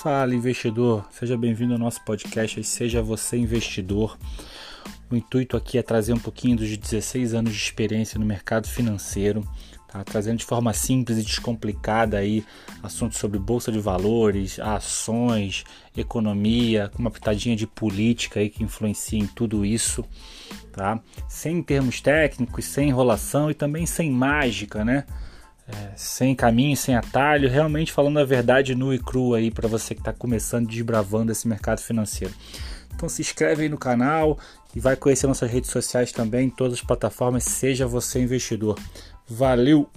Fala, investidor. Seja bem-vindo ao nosso podcast. Seja você investidor. O intuito aqui é trazer um pouquinho dos 16 anos de experiência no mercado financeiro, tá? trazendo de forma simples e descomplicada aí assuntos sobre bolsa de valores, ações, economia, com uma pitadinha de política aí que influencia em tudo isso, tá? Sem termos técnicos, sem enrolação e também sem mágica, né? É, sem caminho, sem atalho, realmente falando a verdade nua e crua aí para você que está começando desbravando esse mercado financeiro. Então se inscreve aí no canal e vai conhecer nossas redes sociais também, todas as plataformas, seja você investidor. Valeu!